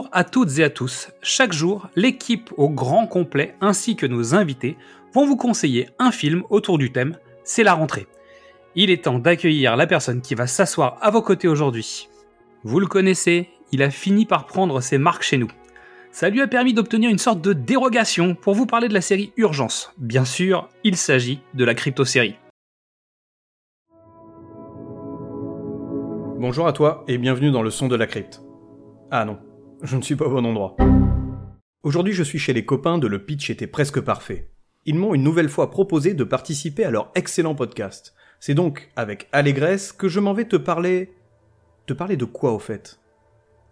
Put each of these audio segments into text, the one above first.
Bonjour à toutes et à tous. Chaque jour, l'équipe au grand complet ainsi que nos invités vont vous conseiller un film autour du thème C'est la rentrée. Il est temps d'accueillir la personne qui va s'asseoir à vos côtés aujourd'hui. Vous le connaissez, il a fini par prendre ses marques chez nous. Ça lui a permis d'obtenir une sorte de dérogation pour vous parler de la série Urgence. Bien sûr, il s'agit de la crypto-série. Bonjour à toi et bienvenue dans le son de la crypte. Ah non, je ne suis pas au bon endroit. Aujourd'hui je suis chez les copains de Le Pitch était presque parfait. Ils m'ont une nouvelle fois proposé de participer à leur excellent podcast. C'est donc avec allégresse que je m'en vais te parler... Te parler de quoi au fait?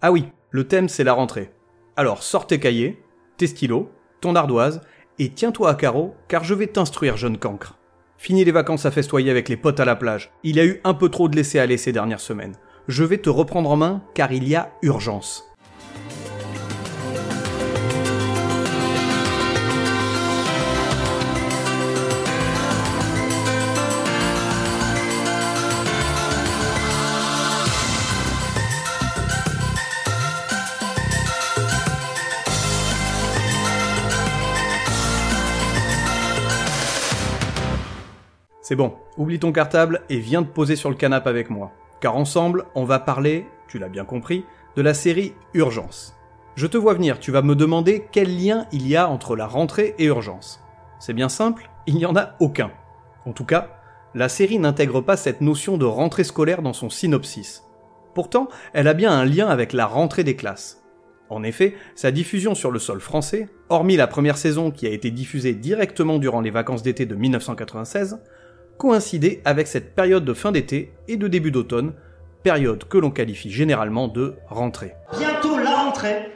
Ah oui, le thème c'est la rentrée. Alors sors tes cahiers, tes stylos, ton ardoise, et tiens-toi à carreau, car je vais t'instruire, jeune cancre. Fini les vacances à festoyer avec les potes à la plage. Il y a eu un peu trop de laisser aller ces dernières semaines. Je vais te reprendre en main, car il y a urgence. C'est bon, oublie ton cartable et viens te poser sur le canapé avec moi. Car ensemble, on va parler, tu l'as bien compris, de la série Urgence. Je te vois venir, tu vas me demander quel lien il y a entre la rentrée et Urgence. C'est bien simple, il n'y en a aucun. En tout cas, la série n'intègre pas cette notion de rentrée scolaire dans son synopsis. Pourtant, elle a bien un lien avec la rentrée des classes. En effet, sa diffusion sur le sol français, hormis la première saison qui a été diffusée directement durant les vacances d'été de 1996, coïncider avec cette période de fin d'été et de début d'automne, période que l'on qualifie généralement de rentrée. Bientôt la rentrée.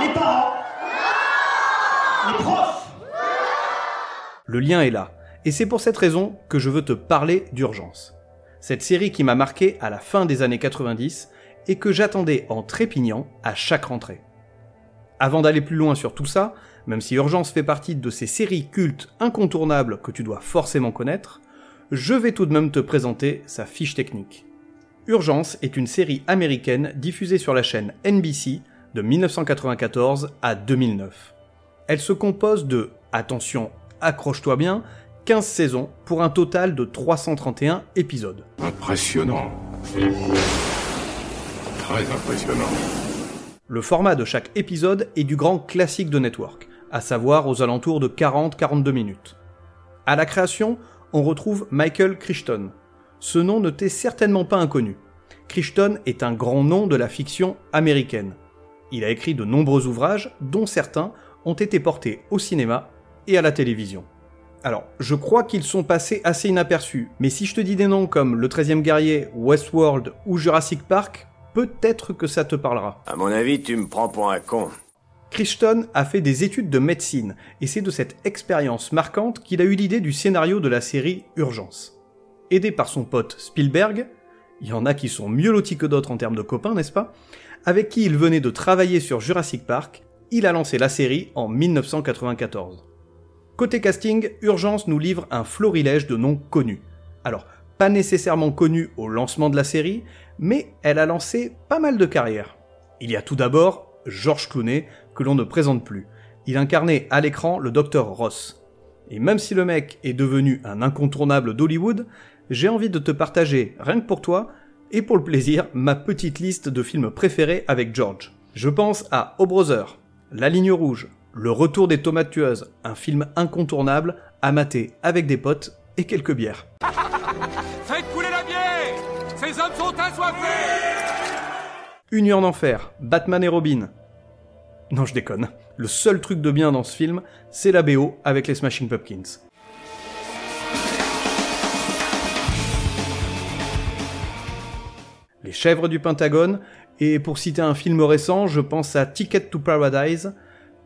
Les parents. Les profs. Le lien est là, et c'est pour cette raison que je veux te parler d'urgence. Cette série qui m'a marqué à la fin des années 90 et que j'attendais en trépignant à chaque rentrée. Avant d'aller plus loin sur tout ça, même si Urgence fait partie de ces séries cultes incontournables que tu dois forcément connaître, je vais tout de même te présenter sa fiche technique. Urgence est une série américaine diffusée sur la chaîne NBC de 1994 à 2009. Elle se compose de, attention, accroche-toi bien, 15 saisons pour un total de 331 épisodes. Impressionnant. Très impressionnant. Le format de chaque épisode est du grand classique de Network, à savoir aux alentours de 40-42 minutes. À la création, on retrouve Michael Crichton. Ce nom ne t'est certainement pas inconnu. Crichton est un grand nom de la fiction américaine. Il a écrit de nombreux ouvrages, dont certains ont été portés au cinéma et à la télévision. Alors, je crois qu'ils sont passés assez inaperçus, mais si je te dis des noms comme Le 13e guerrier, Westworld ou Jurassic Park, peut-être que ça te parlera. À mon avis, tu me prends pour un con. Crichton a fait des études de médecine, et c'est de cette expérience marquante qu'il a eu l'idée du scénario de la série Urgence. Aidé par son pote Spielberg, il y en a qui sont mieux lotis que d'autres en termes de copains, n'est-ce pas? Avec qui il venait de travailler sur Jurassic Park, il a lancé la série en 1994. Côté casting, Urgence nous livre un florilège de noms connus. Alors, pas nécessairement connus au lancement de la série, mais elle a lancé pas mal de carrières. Il y a tout d'abord George Clooney, que l'on ne présente plus. Il incarnait à l'écran le docteur Ross. Et même si le mec est devenu un incontournable d'Hollywood, j'ai envie de te partager, rien que pour toi, et pour le plaisir, ma petite liste de films préférés avec George. Je pense à O Brother, La Ligne Rouge, Le Retour des Tomates Tueuses, un film incontournable à mater avec des potes et quelques bières. Faites couler la bière Ces hommes sont assoiffés Une nuit en enfer, Batman et Robin. Non, je déconne. Le seul truc de bien dans ce film, c'est la BO avec les Smashing Pumpkins. Les chèvres du Pentagone, et pour citer un film récent, je pense à Ticket to Paradise,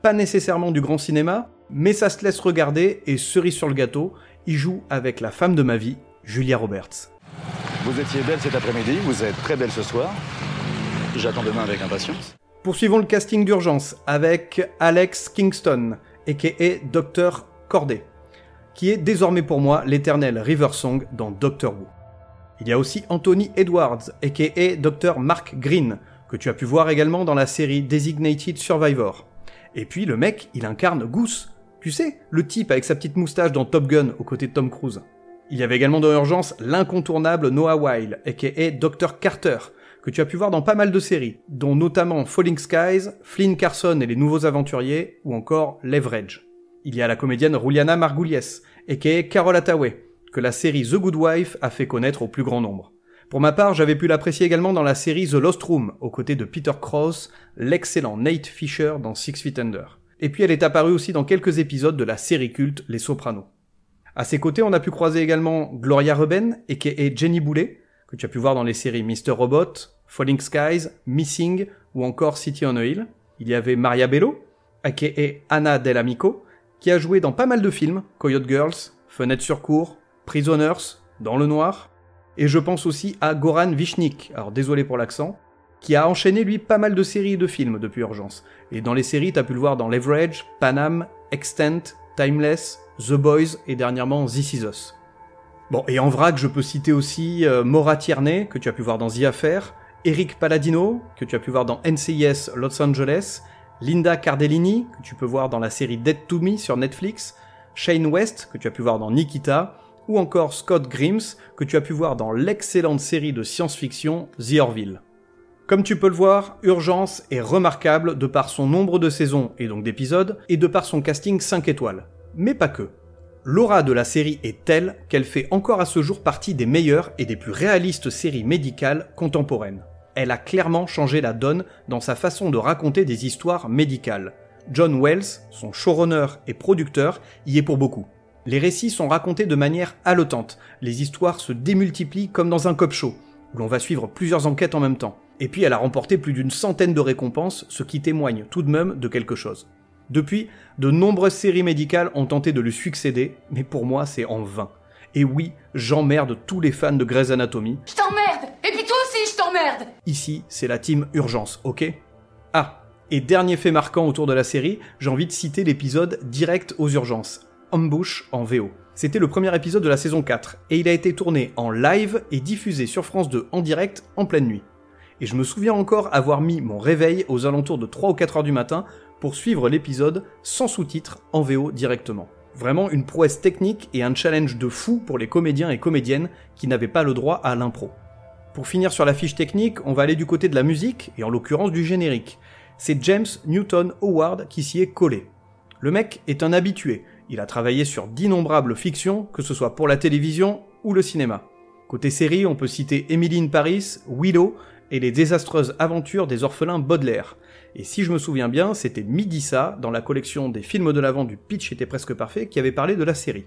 pas nécessairement du grand cinéma, mais ça se laisse regarder et cerise sur le gâteau, il joue avec la femme de ma vie, Julia Roberts. Vous étiez belle cet après-midi, vous êtes très belle ce soir. J'attends demain avec impatience. Poursuivons le casting d'urgence avec Alex Kingston, a.k.a. Dr. Corday, qui est désormais pour moi l'éternel River Song dans Doctor Who. Il y a aussi Anthony Edwards, a.k.a. Dr. Mark Green, que tu as pu voir également dans la série Designated Survivor. Et puis le mec, il incarne Goose. Tu sais, le type avec sa petite moustache dans Top Gun aux côtés de Tom Cruise. Il y avait également dans Urgence l'incontournable Noah Weil, a.k.a. Dr. Carter, que tu as pu voir dans pas mal de séries, dont notamment Falling Skies, Flynn Carson et les Nouveaux Aventuriers, ou encore Leverage. Il y a la comédienne Juliana Margulies, a.k.a. Carol Hathaway, que la série The Good Wife a fait connaître au plus grand nombre. Pour ma part, j'avais pu l'apprécier également dans la série The Lost Room, aux côtés de Peter Krause, l'excellent Nate Fisher dans Six Feet Under. Et puis elle est apparue aussi dans quelques épisodes de la série culte Les Sopranos. À ses côtés, on a pu croiser également Gloria Reuben, a.k.a. Jenny Boulet, que tu as pu voir dans les séries Mr. Robot, Falling Skies, Missing ou encore City on a Hill. Il y avait Maria Bello, a.k.a. Anna Delamico, qui a joué dans pas mal de films, Coyote Girls, Fenêtre sur cour, Prisoners, Dans le Noir. Et je pense aussi à Goran Vishnik, alors désolé pour l'accent, qui a enchaîné lui pas mal de séries et de films depuis Urgence. Et dans les séries, t'as pu le voir dans Leverage, Panam, Extent, Timeless, The Boys et dernièrement This Is Us. Bon, et en vrac, je peux citer aussi euh, Maura Tierney, que tu as pu voir dans The Affair, Eric Palladino, que tu as pu voir dans NCIS Los Angeles, Linda Cardellini, que tu peux voir dans la série Dead to Me sur Netflix, Shane West, que tu as pu voir dans Nikita, ou encore Scott Grimes, que tu as pu voir dans l'excellente série de science-fiction The Orville. Comme tu peux le voir, Urgence est remarquable de par son nombre de saisons et donc d'épisodes, et de par son casting 5 étoiles. Mais pas que. L'aura de la série est telle qu'elle fait encore à ce jour partie des meilleures et des plus réalistes séries médicales contemporaines. Elle a clairement changé la donne dans sa façon de raconter des histoires médicales. John Wells, son showrunner et producteur, y est pour beaucoup. Les récits sont racontés de manière haletante, les histoires se démultiplient comme dans un cop show, où l'on va suivre plusieurs enquêtes en même temps. Et puis elle a remporté plus d'une centaine de récompenses, ce qui témoigne tout de même de quelque chose. Depuis, de nombreuses séries médicales ont tenté de lui succéder, mais pour moi c'est en vain. Et oui, j'emmerde tous les fans de Grey's Anatomy. Je t'emmerde Et puis toi aussi, je t'emmerde Ici, c'est la team Urgence, ok? Ah, et dernier fait marquant autour de la série, j'ai envie de citer l'épisode Direct aux urgences, Ambush en VO. C'était le premier épisode de la saison 4, et il a été tourné en live et diffusé sur France 2 en direct en pleine nuit. Et je me souviens encore avoir mis mon réveil aux alentours de 3 ou 4 heures du matin pour suivre l'épisode sans sous-titres en VO directement. Vraiment une prouesse technique et un challenge de fou pour les comédiens et comédiennes qui n'avaient pas le droit à l'impro. Pour finir sur la fiche technique, on va aller du côté de la musique, et en l'occurrence du générique. C'est James Newton Howard qui s'y est collé. Le mec est un habitué, il a travaillé sur d'innombrables fictions, que ce soit pour la télévision ou le cinéma. Côté série, on peut citer Emily Paris, Willow et les désastreuses aventures des orphelins Baudelaire. Et si je me souviens bien, c'était Midissa, dans la collection des films de l'avant du Pitch était presque parfait, qui avait parlé de la série.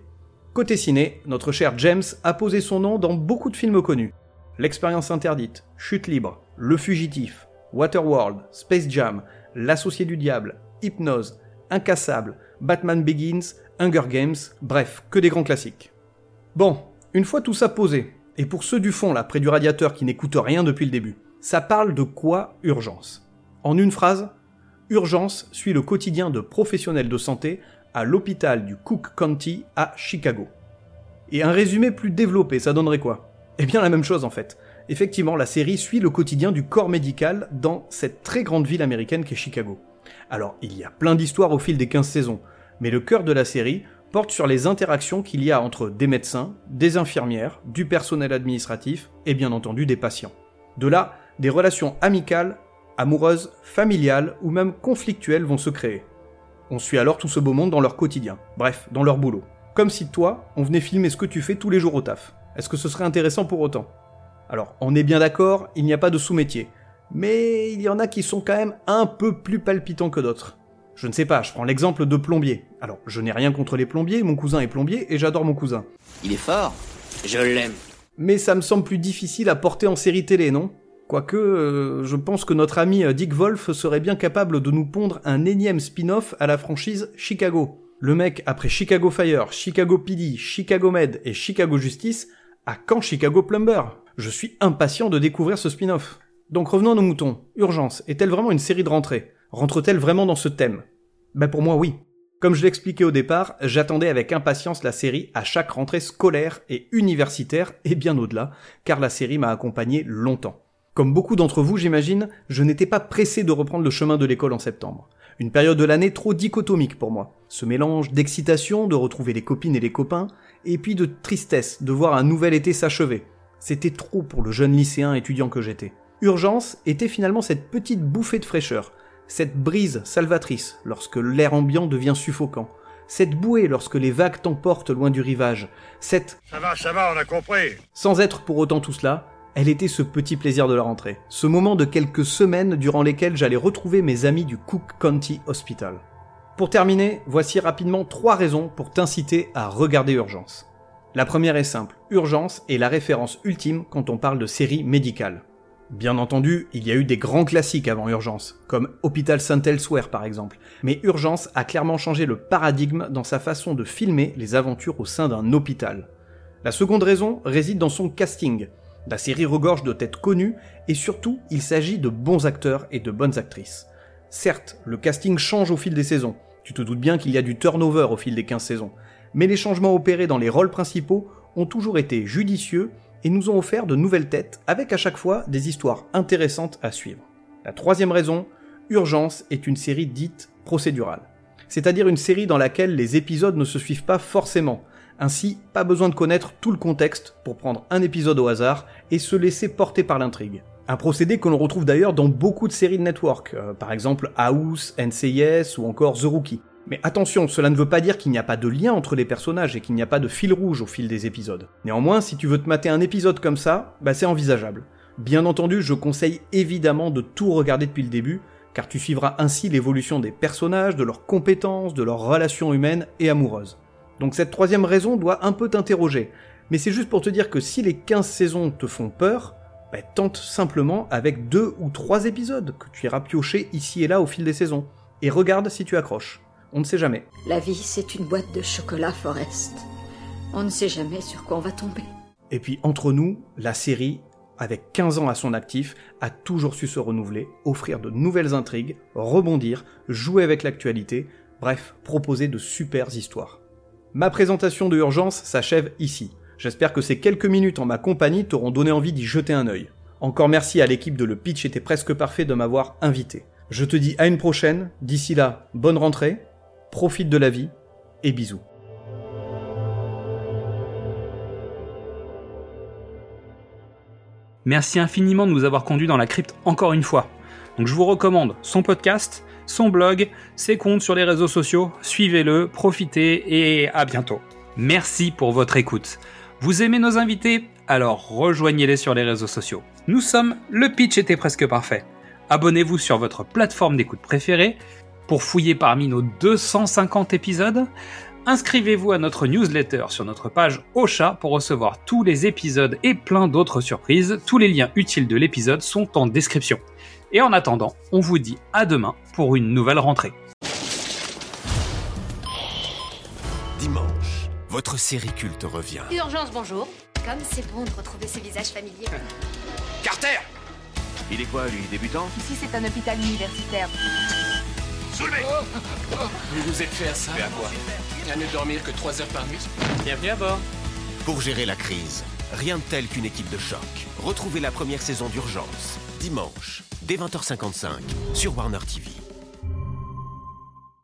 Côté ciné, notre cher James a posé son nom dans beaucoup de films connus. L'expérience interdite, Chute libre, Le fugitif, Waterworld, Space Jam, L'associé du diable, Hypnose, Incassable, Batman Begins, Hunger Games, bref, que des grands classiques. Bon, une fois tout ça posé, et pour ceux du fond là, près du radiateur qui n'écoutent rien depuis le début, ça parle de quoi urgence? En une phrase, Urgence suit le quotidien de professionnels de santé à l'hôpital du Cook County à Chicago. Et un résumé plus développé, ça donnerait quoi? Eh bien la même chose en fait. Effectivement, la série suit le quotidien du corps médical dans cette très grande ville américaine qu'est Chicago. Alors, il y a plein d'histoires au fil des 15 saisons, mais le cœur de la série porte sur les interactions qu'il y a entre des médecins, des infirmières, du personnel administratif et bien entendu des patients. De là, des relations amicales, amoureuses, familiales ou même conflictuelles vont se créer. On suit alors tout ce beau monde dans leur quotidien, bref, dans leur boulot. Comme si toi, on venait filmer ce que tu fais tous les jours au taf. Est-ce que ce serait intéressant pour autant? Alors, on est bien d'accord, il n'y a pas de sous-métier. Mais il y en a qui sont quand même un peu plus palpitants que d'autres. Je ne sais pas, je prends l'exemple de plombier. Alors, je n'ai rien contre les plombiers, mon cousin est plombier et j'adore mon cousin. Il est fort, je l'aime. Mais ça me semble plus difficile à porter en série télé, non? Quoique, euh, je pense que notre ami euh, Dick Wolf serait bien capable de nous pondre un énième spin-off à la franchise Chicago. Le mec, après Chicago Fire, Chicago PD, Chicago Med et Chicago Justice, a quand Chicago Plumber? Je suis impatient de découvrir ce spin-off. Donc revenons à nos moutons. Urgence, est-elle vraiment une série de rentrée? Rentre-t-elle vraiment dans ce thème? Ben pour moi oui. Comme je l'expliquais au départ, j'attendais avec impatience la série à chaque rentrée scolaire et universitaire et bien au-delà, car la série m'a accompagné longtemps. Comme beaucoup d'entre vous, j'imagine, je n'étais pas pressé de reprendre le chemin de l'école en septembre. Une période de l'année trop dichotomique pour moi. Ce mélange d'excitation de retrouver les copines et les copains, et puis de tristesse de voir un nouvel été s'achever. C'était trop pour le jeune lycéen étudiant que j'étais. Urgence était finalement cette petite bouffée de fraîcheur, cette brise salvatrice lorsque l'air ambiant devient suffocant, cette bouée lorsque les vagues t'emportent loin du rivage, cette... Ça va, ça va, on a compris. Sans être pour autant tout cela, elle était ce petit plaisir de la rentrée, ce moment de quelques semaines durant lesquelles j'allais retrouver mes amis du Cook County Hospital. Pour terminer, voici rapidement trois raisons pour t'inciter à regarder Urgence. La première est simple, Urgence est la référence ultime quand on parle de série médicale. Bien entendu, il y a eu des grands classiques avant Urgence, comme Hôpital Saint Elsewhere par exemple, mais Urgence a clairement changé le paradigme dans sa façon de filmer les aventures au sein d'un hôpital. La seconde raison réside dans son casting. La série regorge de têtes connues, et surtout, il s'agit de bons acteurs et de bonnes actrices. Certes, le casting change au fil des saisons, tu te doutes bien qu'il y a du turnover au fil des 15 saisons, mais les changements opérés dans les rôles principaux ont toujours été judicieux et nous ont offert de nouvelles têtes avec à chaque fois des histoires intéressantes à suivre. La troisième raison, Urgence est une série dite procédurale. C'est-à-dire une série dans laquelle les épisodes ne se suivent pas forcément. Ainsi, pas besoin de connaître tout le contexte pour prendre un épisode au hasard et se laisser porter par l'intrigue. Un procédé que l'on retrouve d'ailleurs dans beaucoup de séries de network, euh, par exemple House, NCIS ou encore The Rookie. Mais attention, cela ne veut pas dire qu'il n'y a pas de lien entre les personnages et qu'il n'y a pas de fil rouge au fil des épisodes. Néanmoins, si tu veux te mater un épisode comme ça, bah c'est envisageable. Bien entendu, je conseille évidemment de tout regarder depuis le début, car tu suivras ainsi l'évolution des personnages, de leurs compétences, de leurs relations humaines et amoureuses. Donc cette troisième raison doit un peu t'interroger, mais c'est juste pour te dire que si les 15 saisons te font peur, bah, tente simplement avec deux ou trois épisodes que tu iras piocher ici et là au fil des saisons, et regarde si tu accroches. On ne sait jamais. La vie, c'est une boîte de chocolat, Forest. On ne sait jamais sur quoi on va tomber. Et puis entre nous, la série, avec 15 ans à son actif, a toujours su se renouveler, offrir de nouvelles intrigues, rebondir, jouer avec l'actualité, bref, proposer de super histoires. Ma présentation de Urgence s'achève ici. J'espère que ces quelques minutes en ma compagnie t'auront donné envie d'y jeter un œil. Encore merci à l'équipe de Le Pitch était presque parfait de m'avoir invité. Je te dis à une prochaine, d'ici là, bonne rentrée, profite de la vie et bisous. Merci infiniment de nous avoir conduits dans la crypte encore une fois. Donc je vous recommande son podcast, son blog, ses comptes sur les réseaux sociaux. Suivez-le, profitez et à bientôt. Merci pour votre écoute. Vous aimez nos invités? Alors rejoignez-les sur les réseaux sociaux. Nous sommes Le Pitch était presque parfait. Abonnez-vous sur votre plateforme d'écoute préférée pour fouiller parmi nos 250 épisodes. Inscrivez-vous à notre newsletter sur notre page Ocha pour recevoir tous les épisodes et plein d'autres surprises. Tous les liens utiles de l'épisode sont en description. Et en attendant, on vous dit à demain pour une nouvelle rentrée. Dimanche, votre série culte revient. Urgence, bonjour. Comme c'est bon de retrouver ce visage familier. Carter Il est quoi, lui, débutant? Ici, c'est un hôpital universitaire. Soulevez Vous vous êtes fait à ça Mais à quoi? À ne dormir que 3 heures par nuit Bienvenue à bord. Pour gérer la crise, rien de tel qu'une équipe de choc. Retrouvez la première saison d'Urgence, dimanche, dès 20h55, sur Warner TV.